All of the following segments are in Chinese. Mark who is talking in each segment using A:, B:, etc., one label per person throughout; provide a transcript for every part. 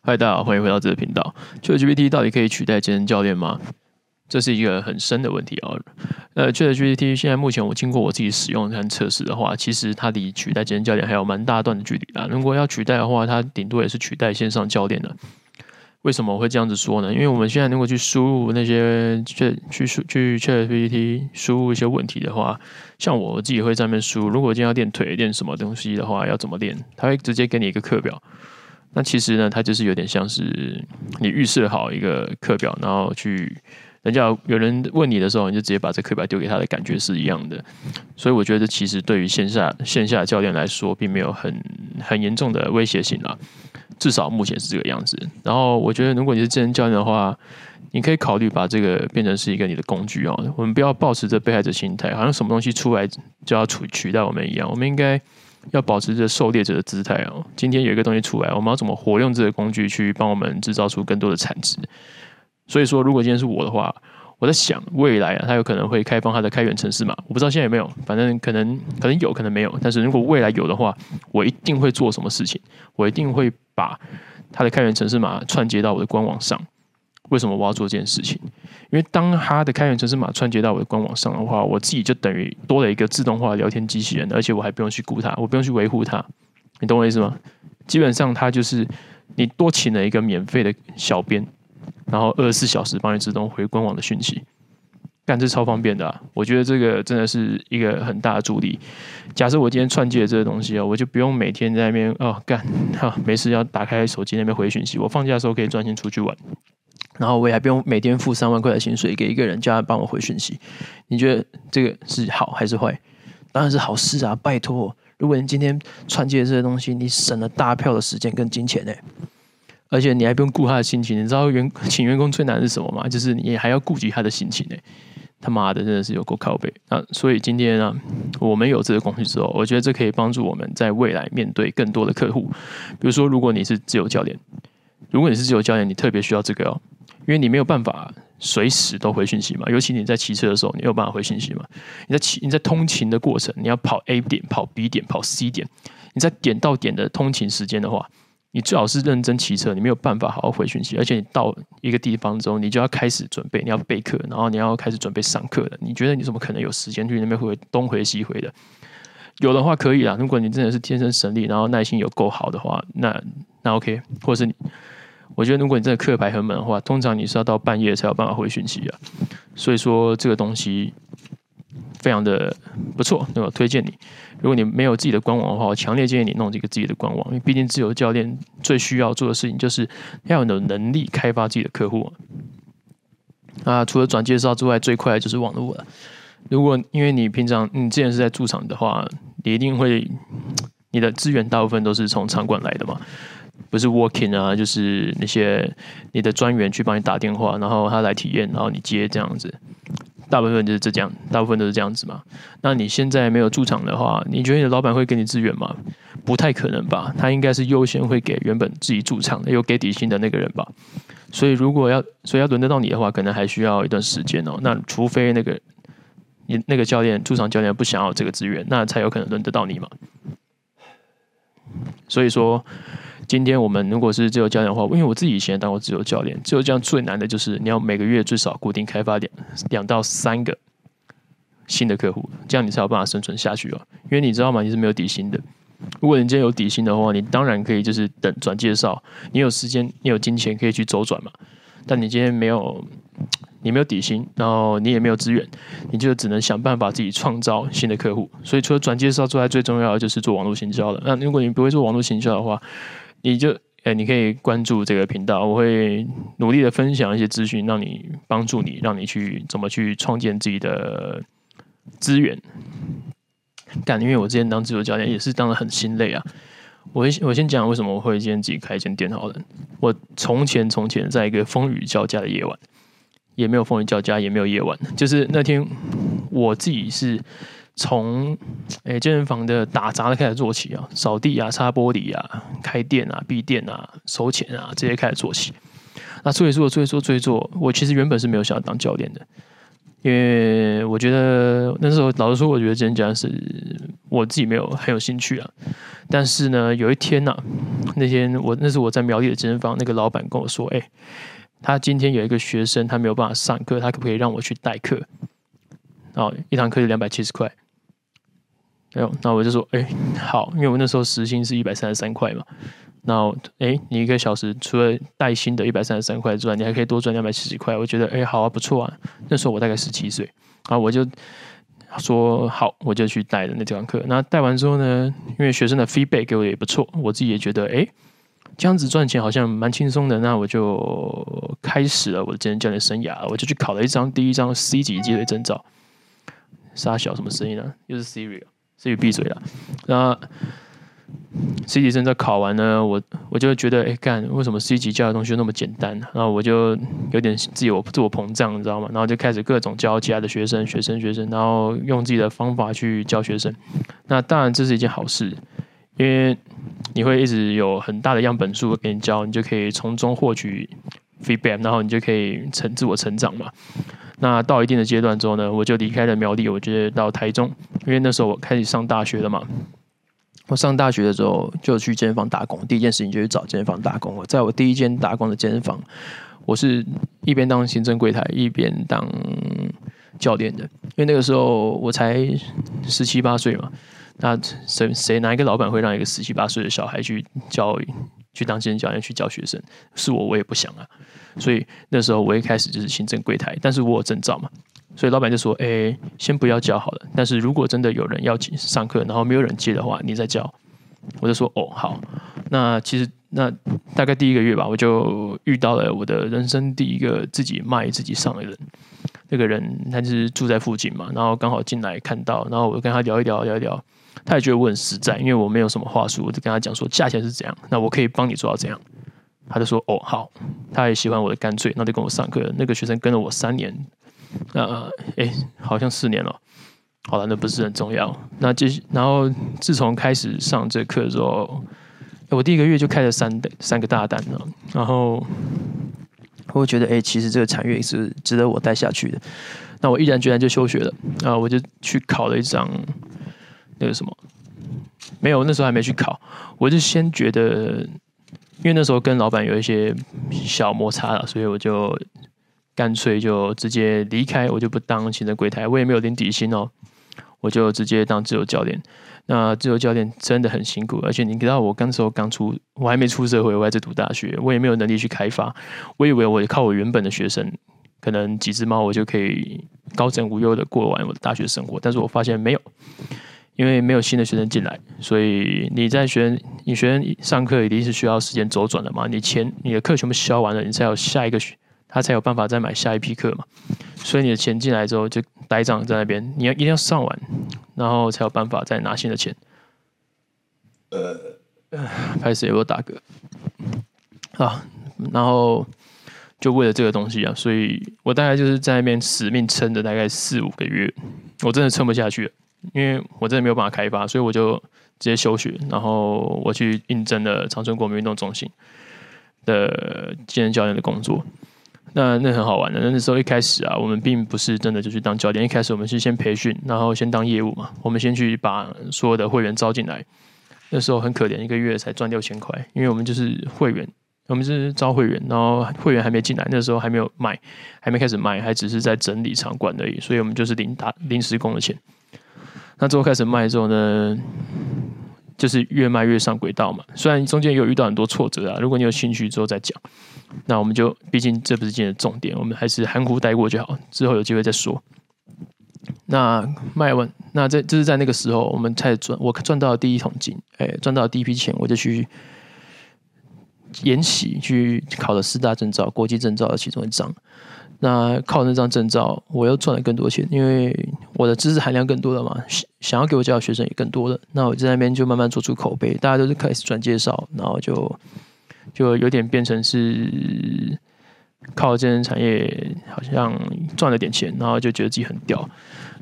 A: 嗨，大家好，欢迎回到这个频道。ChatGPT 到底可以取代健身教练吗？这是一个很深的问题啊。呃，ChatGPT 现在目前我经过我自己使用和测试的话，其实它离取代健身教练还有蛮大段的距离啊。如果要取代的话，它顶多也是取代线上教练的。为什么我会这样子说呢？因为我们现在如果去输入那些去去输去 ChatGPT 输入一些问题的话，像我自己会在那边输，如果今天要练腿练什么东西的话，要怎么练？它会直接给你一个课表。那其实呢，它就是有点像是你预设好一个课表，然后去人家有人问你的时候，你就直接把这课表丢给他的感觉是一样的。所以我觉得，其实对于线下线下教练来说，并没有很很严重的威胁性啦。至少目前是这个样子。然后我觉得，如果你是健身教练的话，你可以考虑把这个变成是一个你的工具哦。我们不要抱持着被害者心态，好像什么东西出来就要取取代我们一样。我们应该。要保持着狩猎者的姿态哦。今天有一个东西出来，我们要怎么活用这个工具去帮我们制造出更多的产值？所以说，如果今天是我的话，我在想未来啊，它有可能会开放它的开源城市码，我不知道现在有没有，反正可能可能有可能没有。但是如果未来有的话，我一定会做什么事情？我一定会把它的开源城市码串接到我的官网上。为什么我要做这件事情？因为当它的开源程式码串接到我的官网上的话，我自己就等于多了一个自动化聊天机器人，而且我还不用去顾它，我不用去维护它。你懂我意思吗？基本上它就是你多请了一个免费的小编，然后二十四小时帮你自动回官网的讯息，干这超方便的啊。我觉得这个真的是一个很大的助力。假设我今天串接了这个东西啊，我就不用每天在那边哦干哈，没事要打开手机那边回讯息，我放假的时候可以专心出去玩。然后我也还不用每天付三万块的薪水给一个人，叫他帮我回讯息。你觉得这个是好还是坏？当然是好事啊！拜托，如果你今天串接这些东西，你省了大票的时间跟金钱呢，而且你还不用顾他的心情。你知道员请员工最难的是什么吗？就是你还要顾及他的心情呢。他妈的，真的是有够靠北啊！所以今天呢，我们有这个工具之后，我觉得这可以帮助我们在未来面对更多的客户。比如说，如果你是自由教练，如果你是自由教练，你特别需要这个哦。因为你没有办法随时都回讯息嘛，尤其你在骑车的时候，你没有办法回讯息嘛。你在骑、你在通勤的过程，你要跑 A 点、跑 B 点、跑 C 点，你在点到点的通勤时间的话，你最好是认真骑车，你没有办法好好回讯息。而且你到一个地方之后，你就要开始准备，你要备课，然后你要开始准备上课的。你觉得你怎么可能有时间去那边回东回西回的？有的话可以啦，如果你真的是天生神力，然后耐心有够好的话，那那 OK，或者是你。我觉得，如果你真的课排很满的话，通常你是要到半夜才有办法回讯息啊。所以说，这个东西非常的不错，那我推荐你。如果你没有自己的官网的话，我强烈建议你弄这个自己的官网，因为毕竟自由教练最需要做的事情就是要有能力开发自己的客户。啊，除了转介绍之外，最快的就是网络了。如果因为你平常你之前是在驻场的话，你一定会你的资源大部分都是从场馆来的嘛。不是 walking 啊，就是那些你的专员去帮你打电话，然后他来体验，然后你接这样子，大部分就是这样，大部分都是这样子嘛。那你现在没有驻场的话，你觉得你的老板会给你资源吗？不太可能吧，他应该是优先会给原本自己驻场的、有给底薪的那个人吧。所以如果要，所以要轮得到你的话，可能还需要一段时间哦。那除非那个你那个教练驻场教练不想要这个资源，那才有可能轮得到你嘛。所以说。今天我们如果是自由教练的话，因为我自己以前当过自由教练，自由教练最难的就是你要每个月最少固定开发两两到三个新的客户，这样你才有办法生存下去哦。因为你知道吗？你是没有底薪的。如果你今天有底薪的话，你当然可以就是等转介绍，你有时间，你有金钱可以去周转嘛。但你今天没有，你没有底薪，然后你也没有资源，你就只能想办法自己创造新的客户。所以除了转介绍之外，最重要的就是做网络行销了。那如果你不会做网络行销的话，你就诶，你可以关注这个频道，我会努力的分享一些资讯，让你帮助你，让你去怎么去创建自己的资源。但因为我之前当自由教练也是当的很心累啊。我我先讲为什么我会今天自己开一间店好了。我从前从前在一个风雨交加的夜晚，也没有风雨交加，也没有夜晚，就是那天我自己是。从诶健身房的打杂的开始做起啊，扫地啊、擦玻璃啊、开店啊、闭店啊、收钱啊，这些开始做起。那做一做、做一做、做一做，我其实原本是没有想要当教练的。因为我觉得那时候老实说，我觉得健身教练是我自己没有很有兴趣啊。但是呢，有一天呐、那天我那是我在苗栗的健身房，那个老板跟我说：“哎，他今天有一个学生，他没有办法上课，他可不可以让我去代课？哦，一堂课是两百七十块。哎，那我就说：哎，好，因为我那时候时薪是一百三十三块嘛。那哎，你一个小时除了带薪的一百三十三块之外，你还可以多赚两百七十块。我觉得哎，好啊，不错啊。那时候我大概十七岁，然后我就。”说好，我就去带的那堂课。那带完之后呢，因为学生的 feedback 给我也不错，我自己也觉得，哎，这样子赚钱好像蛮轻松的。那我就开始了我的健身教练生涯，我就去考了一张第一张 C 级肌腿证照。沙小什么声音呢？又是 Siri Siri，Siri 闭嘴了。那 C 级证照考完呢，我我就觉得，哎，干，为什么 C 级教的东西那么简单？然后我就有点自我自我膨胀，你知道吗？然后就开始各种教其他的学生、学生、学生，然后用自己的方法去教学生。那当然这是一件好事，因为你会一直有很大的样本数给你教，你就可以从中获取 feedback，然后你就可以成自我成长嘛。那到一定的阶段之后呢，我就离开了苗栗，我就到台中，因为那时候我开始上大学了嘛。我上大学的时候就去健身房打工，第一件事情就去找健身房打工我。在我第一间打工的健身房，我是一边当行政柜台一边当教练的。因为那个时候我才十七八岁嘛，那谁谁哪一个老板会让一个十七八岁的小孩去教去当健身教练去教学生？是我，我也不想啊。所以那时候我一开始就是行政柜台，但是我有证照嘛。所以老板就说：“哎，先不要教好了。但是如果真的有人要请上课，然后没有人接的话，你再教。”我就说：“哦，好。”那其实那大概第一个月吧，我就遇到了我的人生第一个自己卖自己上的人。那个人他就是住在附近嘛，然后刚好进来看到，然后我就跟他聊一聊，聊一聊。他也觉得我很实在，因为我没有什么话术，我就跟他讲说价钱是怎样，那我可以帮你做到怎样。他就说：“哦，好。”他也喜欢我的干脆，那就跟我上课。那个学生跟了我三年。呃哎、欸，好像四年了。好了，那不是很重要。那就然后自从开始上这课之后，我第一个月就开了三三个大单了。然后我觉得，哎、欸，其实这个产业是值得我带下去的。那我毅然决然就休学了。啊，我就去考了一张那个什么，没有，那时候还没去考。我就先觉得，因为那时候跟老板有一些小摩擦了，所以我就。干脆就直接离开，我就不当行政柜台，我也没有领底薪哦，我就直接当自由教练。那自由教练真的很辛苦，而且你知道我刚时候刚出，我还没出社会，我还在读大学，我也没有能力去开发。我以为我靠我原本的学生，可能几只猫我就可以高枕无忧的过完我的大学生活，但是我发现没有，因为没有新的学生进来，所以你在学你学生上课一定是需要时间周转的嘛，你钱你的课全部销完了，你才有下一个学。他才有办法再买下一批课嘛，所以你的钱进来之后就呆账在那边，你要一定要上完，然后才有办法再拿新的钱。呃，开始有没有打嗝？啊，然后就为了这个东西啊，所以我大概就是在那边死命撑着大概四五个月，我真的撑不下去了，因为我真的没有办法开发，所以我就直接休学，然后我去应征了长春国民运动中心的健身教练的工作。那那很好玩的，那时候一开始啊，我们并不是真的就去当教练，一开始我们是先培训，然后先当业务嘛，我们先去把所有的会员招进来。那时候很可怜，一个月才赚六千块，因为我们就是会员，我们是招会员，然后会员还没进来，那时候还没有卖，还没开始卖，还只是在整理场馆而已，所以我们就是零打临时工的钱。那之后开始卖之后呢，就是越卖越上轨道嘛，虽然中间也有遇到很多挫折啊，如果你有兴趣之后再讲。那我们就，毕竟这不是今天的重点，我们还是含糊带过就好，之后有机会再说。那卖完，那这这是在那个时候，我们才赚，我赚到第一桶金，哎，赚到第一批钱，我就去研习，去考了四大证照，国际证照的其中一张。那靠那张证照，我又赚了更多钱，因为我的知识含量更多了嘛，想要给我教的学生也更多了。那我在那边就慢慢做出口碑，大家都是开始转介绍，然后就。就有点变成是靠健身产业，好像赚了点钱，然后就觉得自己很屌，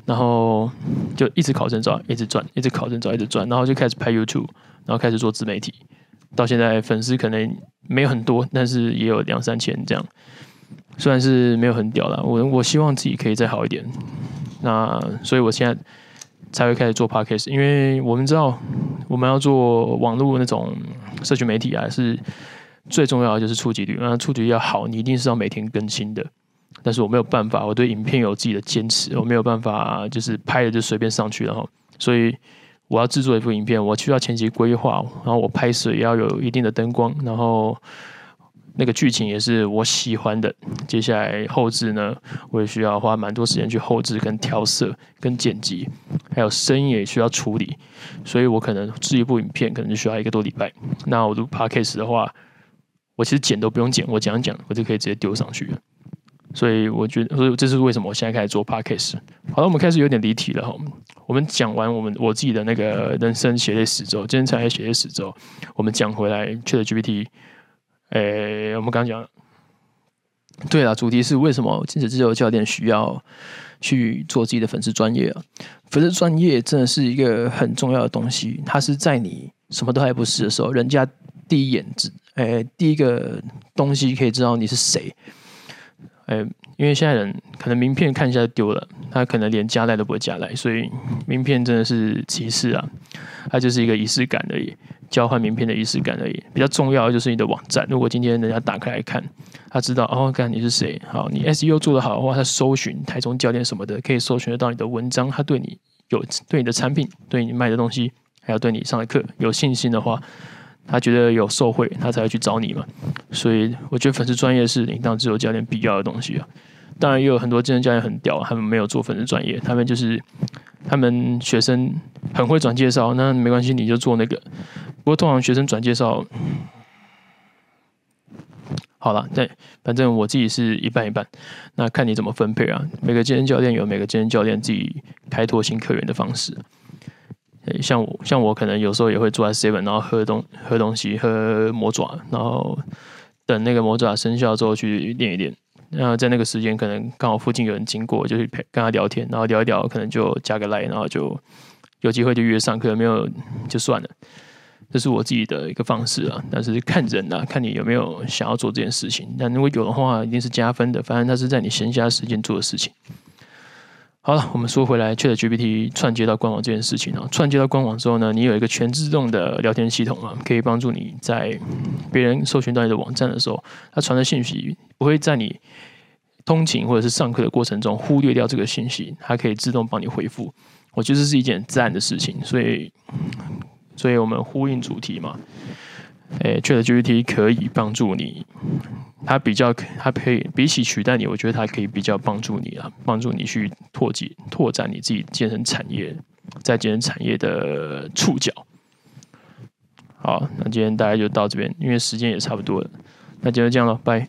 A: 然后就一直考证照，一直赚，一直考证照，一直赚，然后就开始拍 YouTube，然后开始做自媒体，到现在粉丝可能没有很多，但是也有两三千这样。虽然是没有很屌啦，我我希望自己可以再好一点。那所以我现在才会开始做 podcast，因为我们知道我们要做网络那种社群媒体啊，是最重要的就是触及率。那触及率要好，你一定是要每天更新的。但是我没有办法，我对影片有自己的坚持，我没有办法就是拍了就随便上去，然后所以我要制作一部影片，我需要前期规划，然后我拍摄也要有一定的灯光，然后。那个剧情也是我喜欢的，接下来后制呢，我也需要花蛮多时间去后制、跟调色、跟剪辑，还有声音也需要处理，所以我可能制一部影片可能就需要一个多礼拜。那我录 Podcast 的话，我其实剪都不用剪，我讲讲我就可以直接丢上去了。所以我觉得，所以这是为什么我现在开始做 Podcast。好了，我们开始有点离题了哈。我们讲完我们我自己的那个人生血泪史之后，今天才来血泪史之后，我们讲回来 ChatGPT。诶、我们刚讲，对了，主题是为什么亲子自由教练需要去做自己的粉丝专业啊？粉丝专业真的是一个很重要的东西，它是在你什么都还不是的时候，人家第一眼知，诶、第一个东西可以知道你是谁。诶、因为现在人可能名片看一下就丢了，他可能连加赖都不会加赖，所以名片真的是其次啊，它就是一个仪式感而已。交换名片的仪式感而已，比较重要的就是你的网站。如果今天人家打开来看，他知道哦，看你是谁，好，你 SEO 做得好的话，他搜寻台中教练什么的，可以搜寻得到你的文章。他对你有对你的产品、对你卖的东西，还有对你上的课有信心的话，他觉得有受惠，他才会去找你嘛。所以我觉得粉丝专业是你当自由教练必要的东西啊。当然也有很多健身教练很屌，他们没有做粉丝专业，他们就是他们学生很会转介绍，那没关系，你就做那个。不过通常学生转介绍，好了，对，反正我自己是一半一半，那看你怎么分配啊。每个健身教练有每个健身教练自己开拓新客源的方式。像我，像我可能有时候也会坐在 seven，然后喝东喝东西，喝魔爪，然后等那个魔爪生效之后去练一练。然后在那个时间，可能刚好附近有人经过，就是陪跟他聊天，然后聊一聊，可能就加个 line，然后就有机会就约上课，没有就算了。这是我自己的一个方式啊，但是看人啊，看你有没有想要做这件事情。但如果有的话，一定是加分的。反正他是在你闲暇时间做的事情。好了，我们说回来，ChatGPT 串接到官网这件事情啊，串接到官网之后呢，你有一个全自动的聊天系统啊，可以帮助你在别人搜寻到你的网站的时候，它传的信息不会在你通勤或者是上课的过程中忽略掉这个信息，它可以自动帮你回复。我觉得这是一件很赞的事情，所以。所以我们呼应主题嘛，诶，ChatGPT 可以帮助你，它比较，它可以比起取代你，我觉得它可以比较帮助你啊，帮助你去拓及拓展你自己健身产业，在健身产业的触角。好，那今天大家就到这边，因为时间也差不多了，那今天就这样了，拜。